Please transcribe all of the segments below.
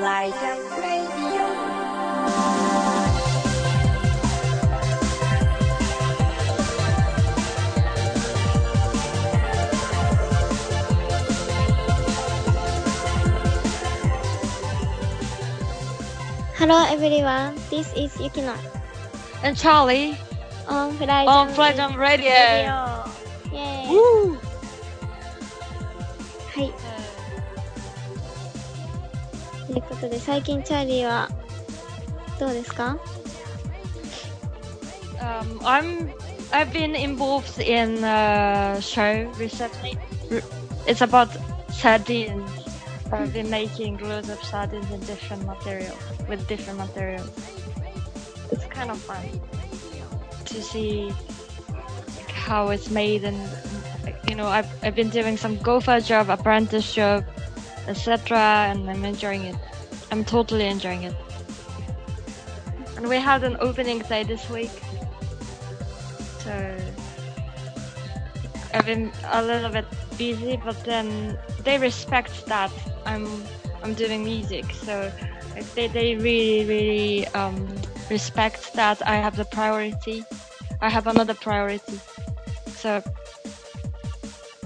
Light up radio. Hello everyone, this is Yukino. And Charlie. On Flight on, Flight on Radio. radio. Yay. Woo. ということで、最近チャーリーはどうですか Um, I'm I've been involved in a show recently. R- It's about sardines. I've been making loads of sardines in different materials with different materials. It's kind of fun to see like, how it's made and you know I've I've been doing some gopher job, apprentice job, etc. And I'm enjoying it. I'm totally enjoying it. And we had an opening day this week. So I've been a little bit busy, but then they respect that I'm I'm doing music. So they they really really um, respect that I have the priority. I have another priority. So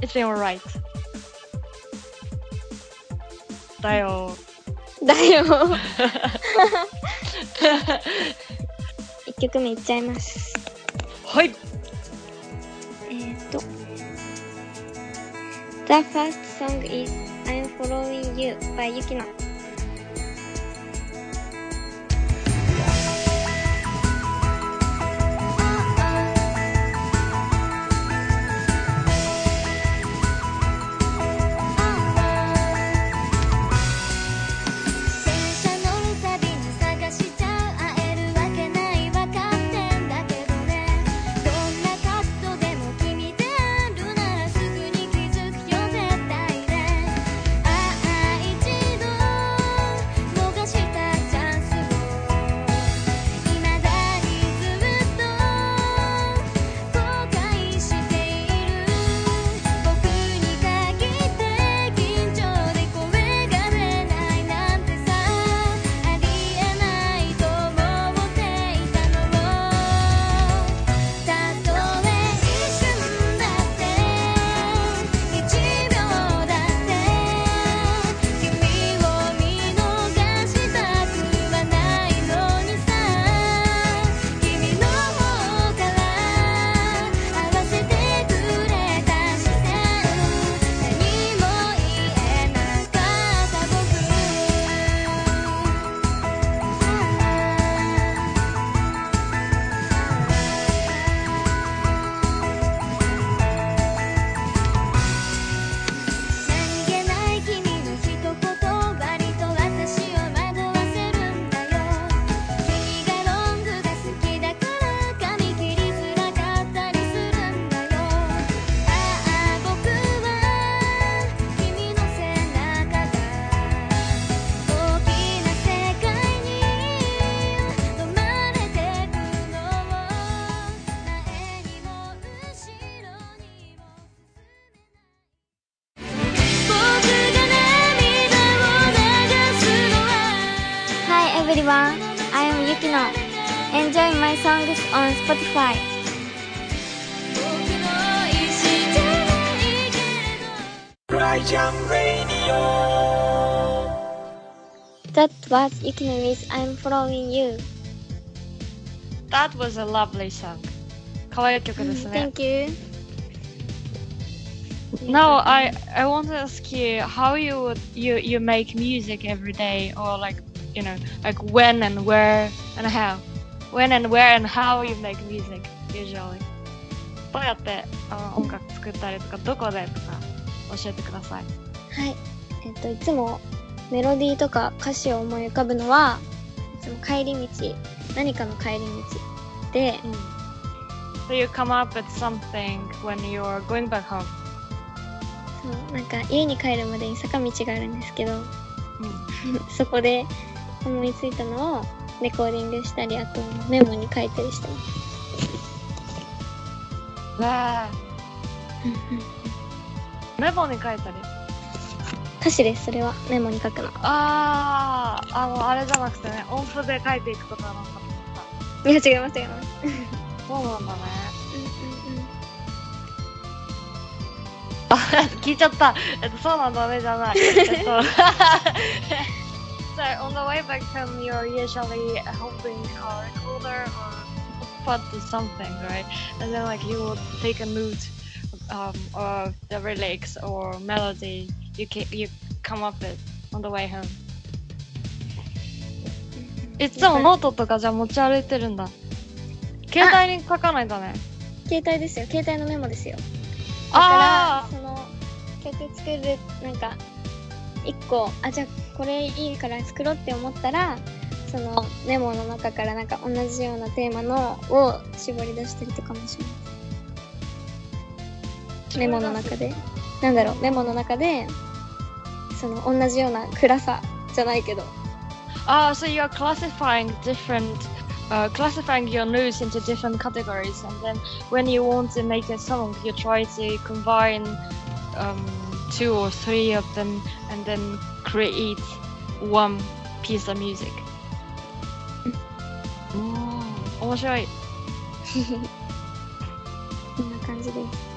it's been alright. だよ。だよ一曲目いっちゃいます。はい。えーっと。The first song is I'm Following You by Yukino. That was Yukino with I'm Following You. That was a lovely song. 可愛い曲ですね。 Thank you. Now I I want to ask you how you would you you make music every day or like you know like when and where and how when and where and how you make music usually どうやってあの音楽作ったりとかどこでとか教えてください。はい。えっと、いつも メロディーとか歌詞を思い浮かぶのは、いつも帰り道、何かの帰り道で、So you come up with something when you're going back home. そうなんか家に帰るまでに坂道があるんですけど、うん そこで思いついたのをレコーディングしたり、あとメモに書いたりしてます。わあ メモに書いたり。歌詞です、それは。メモに書くの。あー、あの、あれじゃなくてね、音符で書いていくことはなんかと思っいや、違います、違います。た。そうなんだね。うんうんうん。あ、聞いちゃった。えっと、そうなんだね、じゃない。えっと、so, on the way back home, you're usually holding a recorder or put to something, right? And then, like, you will take a note um, of the lyrics or melody you ca- you come up with on the way home. いつもノートとかじゃあ持ち歩いてるんだ。携帯に書かないんだね。携帯ですよ。携帯のメモですよ。だあから、その、曲作る、なんか、一個、あ、じゃあこれいいから作ろうって思ったら、そのメモの中からなんか同じようなテーマのを絞り出したりとかもします。ーメモの中で。なんだろう、メモの中で、その同じような暗さじゃないけど、 Ah, so you're classifying different, uh, classifying your news into different categories, and then when you want to make a song, you try to combine um, two or three of them, and then create one piece of music. 面白い。こんな感じです。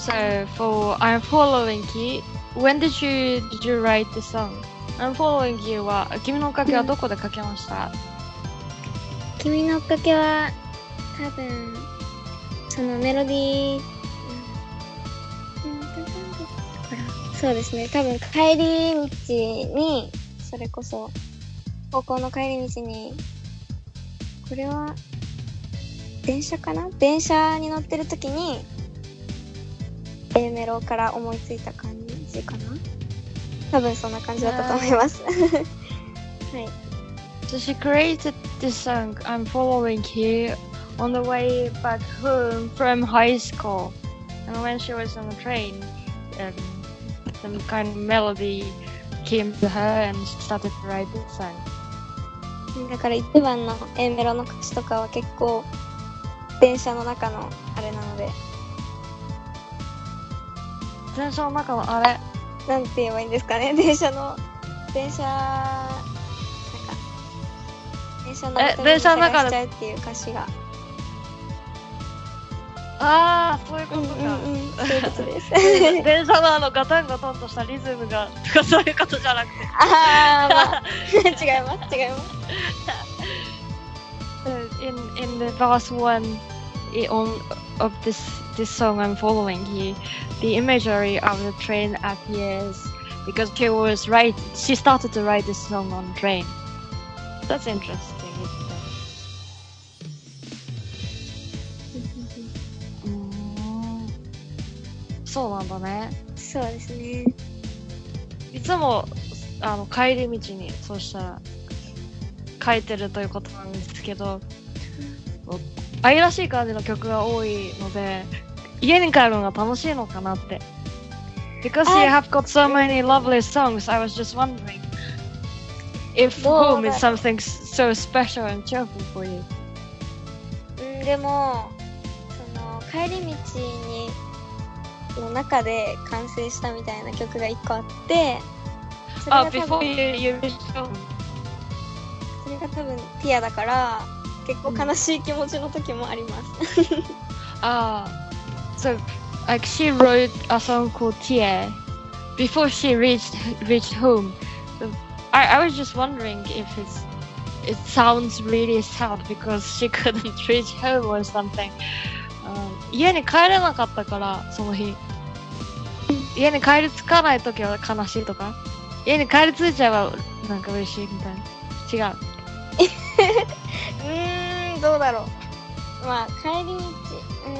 So for I'm following you, when did you did you write the song? I'm following you は君のおかげはどこで書きました？君のおかけは、多分、そのメロディー、うんそうですね。多分帰り道に、それこそ、高校の帰り道に、これは、電車かな？電車に乗ってる時に、A メロから思いついた感じかな多分そんな感じだったと思います。はい。So she created this song, I'm Following You, on the way back home from high school. And when she was on the train, um, some kind of melody came to her and she started to write this song. だから一番の A メロの歌詞とかは結構電車の中のあれなので、電車の中のあれ、なんて言えばいいんですかね？電車の、電車、なんか、電車のえ中電車の中でしちゃうっていう歌詞が。ああ、そういうことか。うんうんうん、そういうことです。電車のあのガタンガタンとしたリズムが、と かそういうことじゃなくて。あー、まあ、違います、違います。Uh, in in the verse one on of this this song I'm following you, the imagery of the train appears because she was right. She started to write this song on train. That's interesting. Isn't it? うーんそうなんだね。そうですね。いつもあの帰り道にそうしたら書いてるということなんですけど、 愛らしい感じの曲が多いので、家に帰るのが楽しいのかなって。Because you have got so many lovely songs, I was just wondering if home is something so special and cheerful for you. うん、でも、その、帰り道に、の中で完成したみたいな曲が一個あって、Oh. それが多分ティアだから、結構悲しい気持ちの時もあります。Ah, so like she wrote a song called Tear before she reached reached home. So I, I was just wondering if it's it sounds really sad because she couldn't reach home or something. Um, 家に帰れなかったからその日。家に帰り着かない時は悲しいとか、家に帰り着いちゃえばなんか嬉しいみたいな。違う。うーん、どうだろう。まあ、帰り道、うー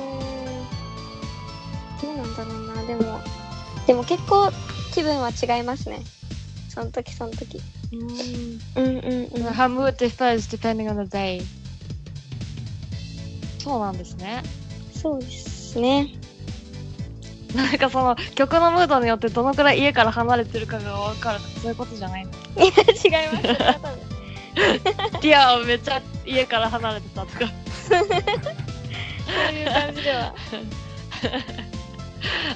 ん、どうなんだろうな、でも、でも結構気分は違いますね。その時その時。うん。うんうんうん。Her mood differs depending on the day. そうなんですね。そうですね。なんかその曲のムードによってどのくらい家から離れてるかがわかるとかそういうことじゃないのいや、違います。いや、めっちゃ家から離れてたとか。そういう感じでは。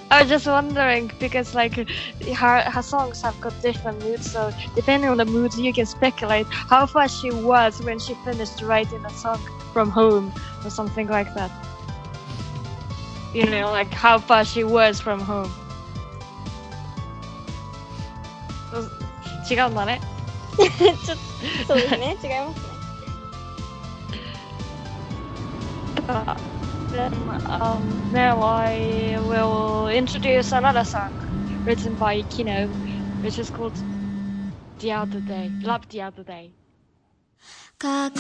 I was just wondering because like her her songs have got different moods, so depending on the moods, you can speculate how far she was when she finished writing a song from home or something like that. You know, like how far she was from home. 違うんだね。ちょっと、そうですね。違いますね。 Uh, then um, now I will introduce another song written by Kino, which is called The Other Day. Love the Other Day. 隠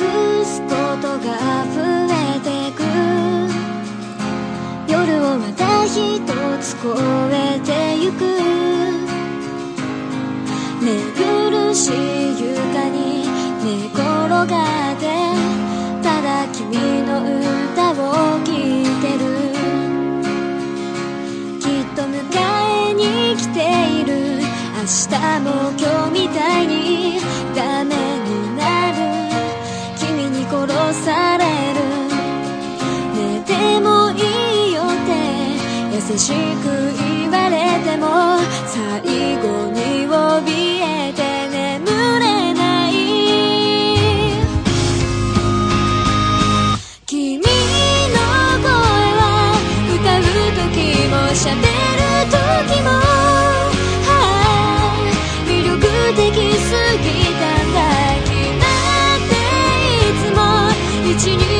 すことが溢れてく夜をまた一つ越えてゆく寝苦しい床に寝転がっての歌を聴いてる。きっと迎えに来ている。明日も今日みたいにダメになる。君に殺される。寝てもいいよって。優しく言われても最後に怯え причине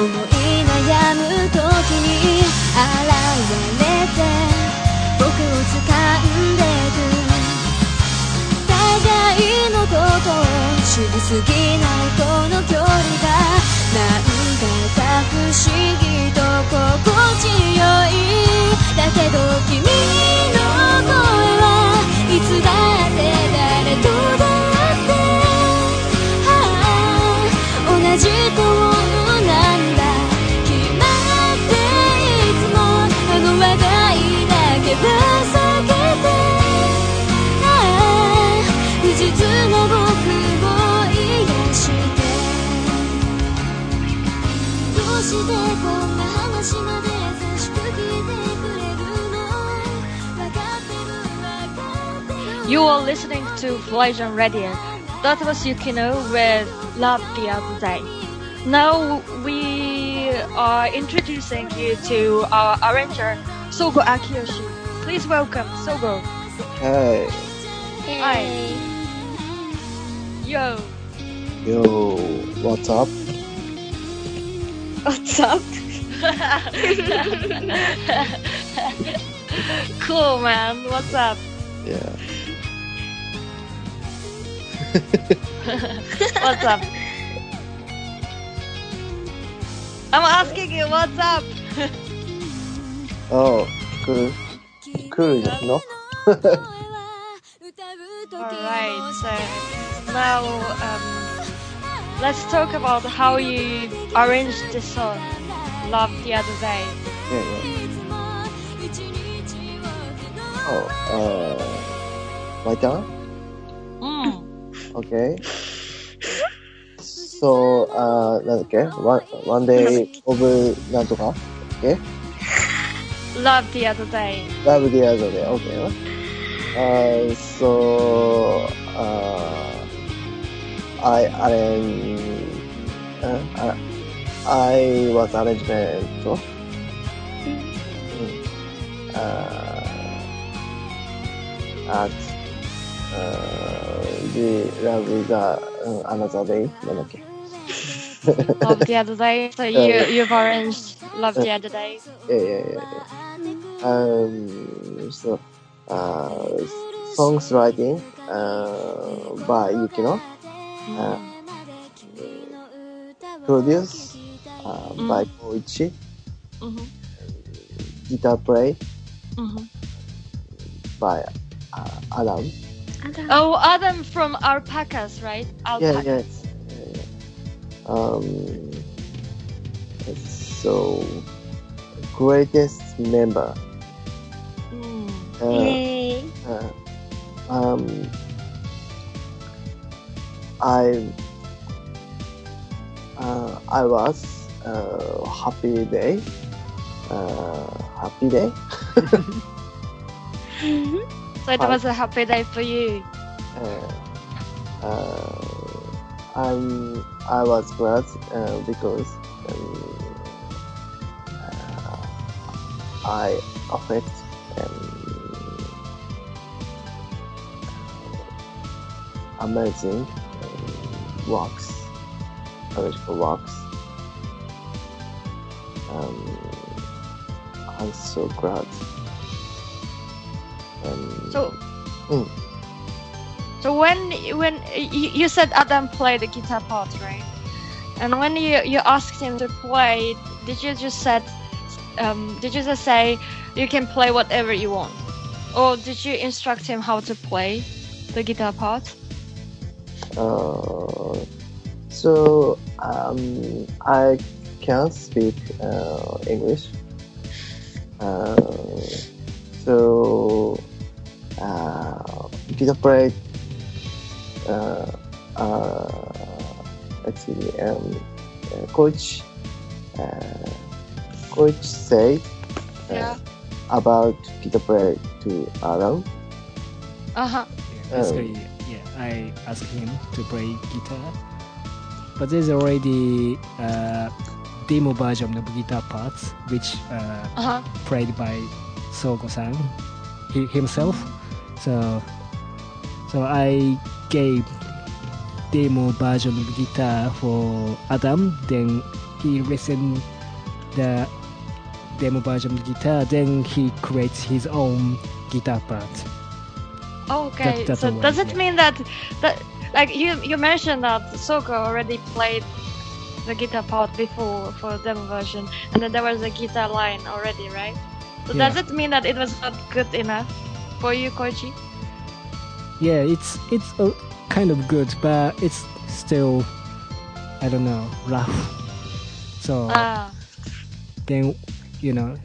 思い悩む時に現れて僕を掴んでく互いのことを知りすぎないこの距離がなんだか不思議と心地よいだけど君の声はいつだって誰とだってはあ同じトーン You are listening to FLYJAM Radio. That was Yukino with Love the Other Day. Now we are introducing you to our arranger, Sogo Akiyoshi. Please welcome Sogo. Hey. Hey. Yo. Yo. What's up? What's up? cool, man. What's up? Yeah. what's up? I'm asking you, what's up? oh, cool Cool じゃんの Alright, so now um, let's talk about how you arranged this song, Love the Other Day. Yeah, yeah. Oh, uh, my turn? Mm. Okay. So, uh, なんだっけ one, one day of なんとか ?Okay? Love the other day. Love the other day. Okay. Uh, so uh, I arrange. Uh, I was arrangement. Uh, at uh, the love is uh, another day. Okay. love the other day. So you uh, you've arranged love the uh, other day. Yeah, yeah, yeah. yeah. Um, so, uh, songs writing uh, by Yukino, uh, produced uh, by Koichi, Mhm. guitar play Mhm. by uh, Adam. あだ。Oh, Adam from Alpacas, right? Yeah, Alpacas. yeah. yeah, yeah. Um, so greatest member. Uh, um, I uh, I was uh, happy day. Uh, happy day. So it was a happy day for you. Uh, uh, I'm I was glad uh, because um, uh, I affect amazing um, works, biological works. Um, I'm so glad. Um, So. Mm. So when when you, you said Adam played the guitar part, right? And when you you asked him to play, did you just said, um, did you just say you can play whatever you want, or did you instruct him how to play the guitar part? Uh, so um, I can speak uh, English. Uh, so uh, guitar play. Uh, uh, excuse me. Um, uh, coach. Uh, coach said uh, Yeah. about guitar play to Adam. Uh huh. Yeah, basically, yeah, I asked him to play guitar, but there's already a demo version of guitar parts which uh, Uh huh. played by Sogo-san he, himself. So, so I gave demo version of guitar for Adam. Then he listened the demo version of guitar. Then he creates his own guitar part. Okay. That- so does it yeah. mean that that like you you mentioned that Sogo already played the guitar part before for the demo version, and then there was a guitar line already, right? So Yeah. does it mean that it was not good enough for you, Koichi? Yeah, it's it's uh, kind of good, but it's still I don't know rough. So Ah. then you know,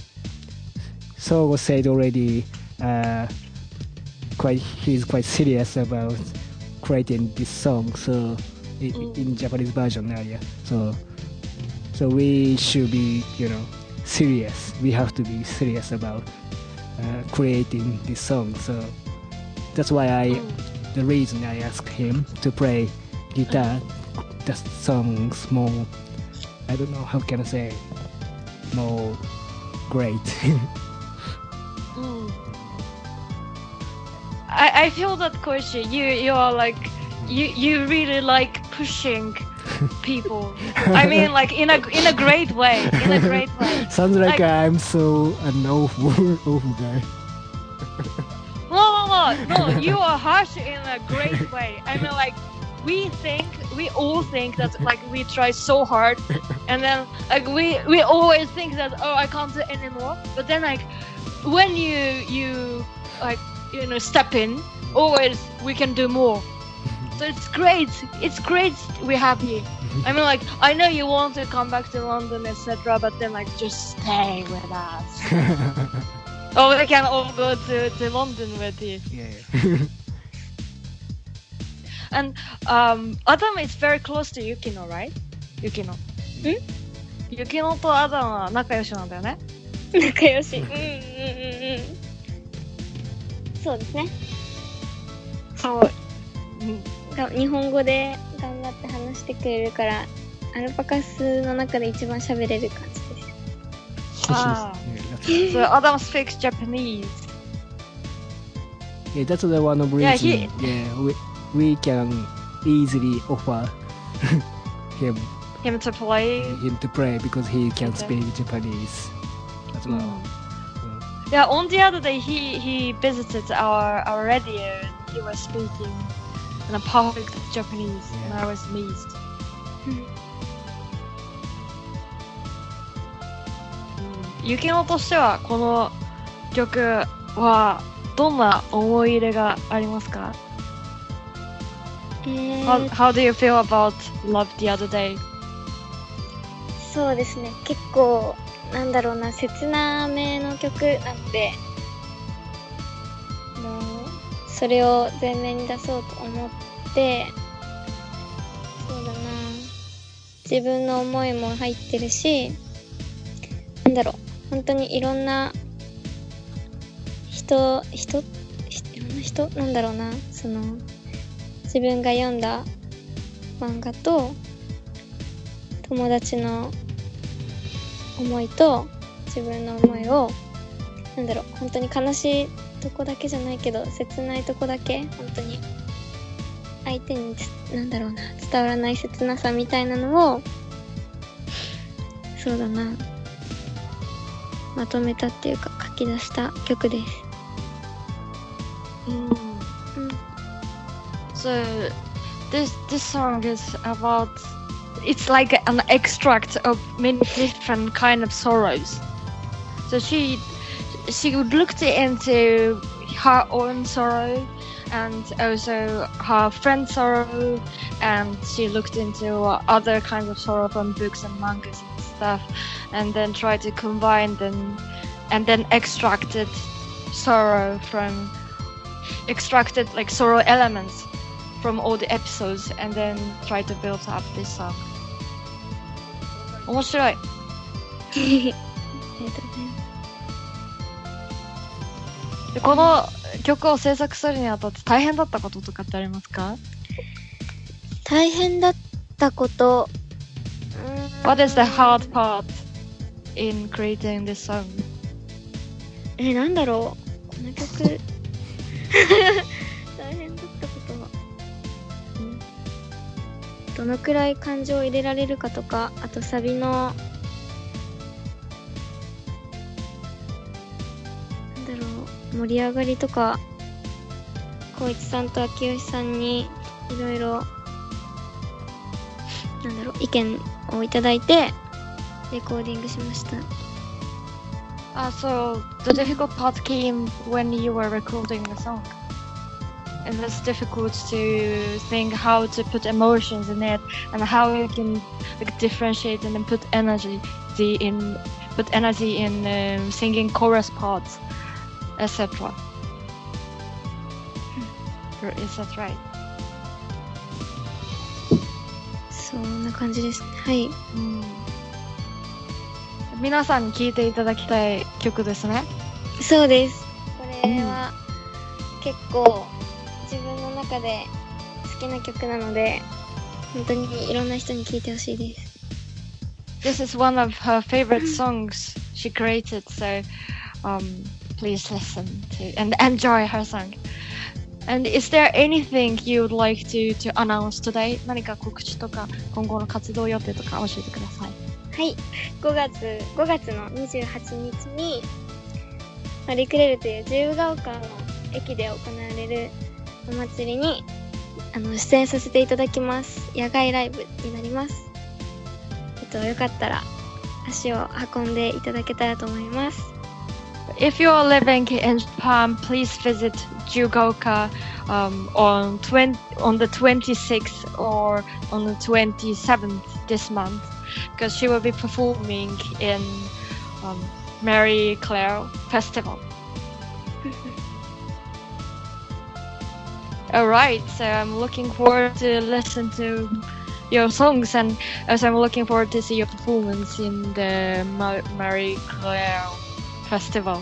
Sogo said already. Uh, quite he's quite serious about creating this song. So i Mm. in Japanese version, uh, yeah. So so we should be you know serious. We have to be serious about uh, creating this song. So that's why I Mm. the reason I asked him to play guitar, the songs more, I don't know how can I say, more great. Mm. I, I feel that question. you you are like you you really like pushing people. I mean, like in a in a great way, in a great way. Sounds like, Like- I'm so an awful, awful guy. No, no, no, no. You are harsh in a great way. I mean, like we think, we all think that like we try so hard, and then like we we always think that oh I can't do it anymore. But then like when you you like you know step in, always we can do more. So it's great. It's great. We're happy. I mean, like I know you want to come back to London, etc. But then like just stay with us. or we can all go to, to London with you. yeah. And um, Adam is very close to Yukino, right? Yukino. ん Yukino と Adam は仲良しなんだよね。仲良し。うんうんうんうん。 そうですね。はい。日本語で頑張って話してくれるから、アルパカスの中で一番喋れる感じです。ああ。そう、アダムスフィクスジャパニーズ。え、だとでは、あの、ブリーチ。え、ウィ、ウィーキャン、イーズリーオファー。him。him the to play because he can speak japanese。あ、そ。Mm. Yeah, on the other day he he visited our our radio and he was speaking in a perfect Japanese and I was amazed. ゆきのとしてはこの曲はどんな思い入れがありますか、え how, ー、how do you feel about Love the Other Day? そうですね。結構、なんだろうな、切なめの曲なので、もう、それを前面に出そうと思って、そうだな、自分の思いも入ってるし、なんだろう、本当にいろんな人、人、いろんな人なんだろうな、その、自分が読んだ漫画と、友達の思いと自分の思いをなんだろう本当に悲しいとこだけじゃないけど切ないとこだけ本当に相手につなんだろうな伝わらない切なさみたいなのをそうだなまとめたっていうか書き出した曲です。うん、So this this song is about it's like an extract of many different kind of sorrows. So she she looked into her own sorrow and also her friend's sorrow and she looked into other kinds of sorrow from books and mangas and stuff and then tried to combine them and then extracted sorrow from extracted like sorrow elements from all the episodes and then try to build up this song. 面白い。この曲を制作するにあたって大変だったこととかってありますか？大変だったこと、?What is the hard part in creating this song? え、なんだろうこの曲、どのくらい感情を入れられるかとか、あとサビの、なんだろう、盛り上がりとか、光一さんと秋吉さんにいろいろ、なんだろう、意見をいただいて、レコーディングしました。Uh, so the difficult part came when you were recording the song. And it's difficult to think how to put emotions in it and how you can like differentiate and then put energy the in put energy in um, singing chorus parts, etc. Is that right? そんな感じですね。はい。うん皆さんに聴いていただきたい曲ですね。そうです。これは結構自分の 中で好きな曲なので、本当にいろんな人に聴いてほしいです。This is one of her favorite songs she created, so um, please listen to and enjoy her song. And is there anything you would like to, to announce today? 何か告知とか今後の活動予定とか教えてください。はい。5月、5月の28日に、マリクレルという自由が丘の駅で行われるお祭りに、あの、出演させていただきます。野外ライブになります。えっと、よかったら足を運んでいただけたらと思います。If you are living in Japan, please visit Jugoka um, on 20, on the 26th or on the 27th this month, because she will be performing in um, Mary Claire Festival. All right, so I'm looking forward to listen to your songs, and also I'm looking forward to see your performance in the Marie Claire Festival.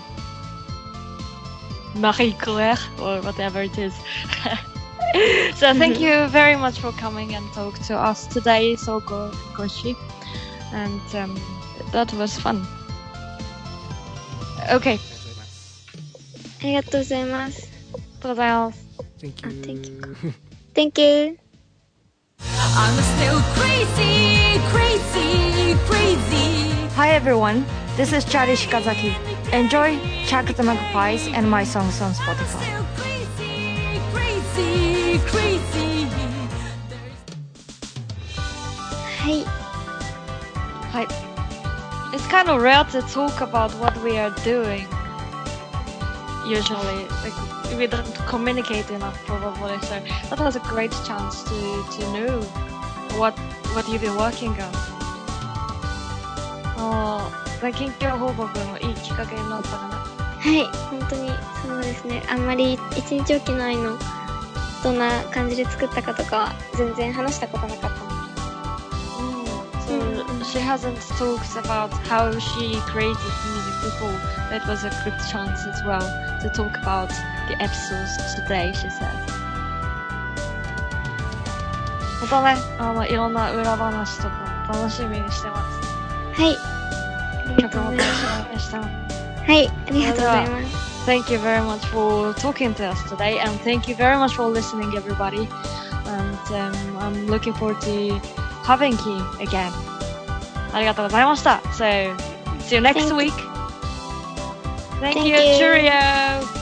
Marie Claire, or whatever it is. so thank you very much for coming and talk to us today, Soko Koshi, and um, that was fun. Okay. ありがとうございます。ありがとうございます。Thank Ah, you. thank you. Thank you. I'm still crazy, crazy, crazy. Hi everyone, this is Chari Shikazaki. enjoy Chuck the Magpies and my songs on Spotify. crazy, crazy. はい。Hi. It's kind of rare to talk about what we are doing. Usually, like we don't communicate enough, probably. So that was a great chance to to know what what you've been working on. あー近況報告のいいきっかけになったかな。はい。本当にそうですね。あんまり一日おきの愛のどんな感じで作ったかとかは全然話したことなかった。she hasn't talked about how she created music before. That was a good chance as well to talk about the episodes today, she said. またね、あの、いろんな裏話とか楽しみにしてます。はい。ありが曲もとうござい楽ます。しみにしてます。はい。ありがとうございます。 Thank you very much for talking to us today, and thank you very much for listening, everybody. And um, I'm looking forward to having you again. ありがとうございました。So, see you next Thank- week. Thank Thank you. you. Cheerio.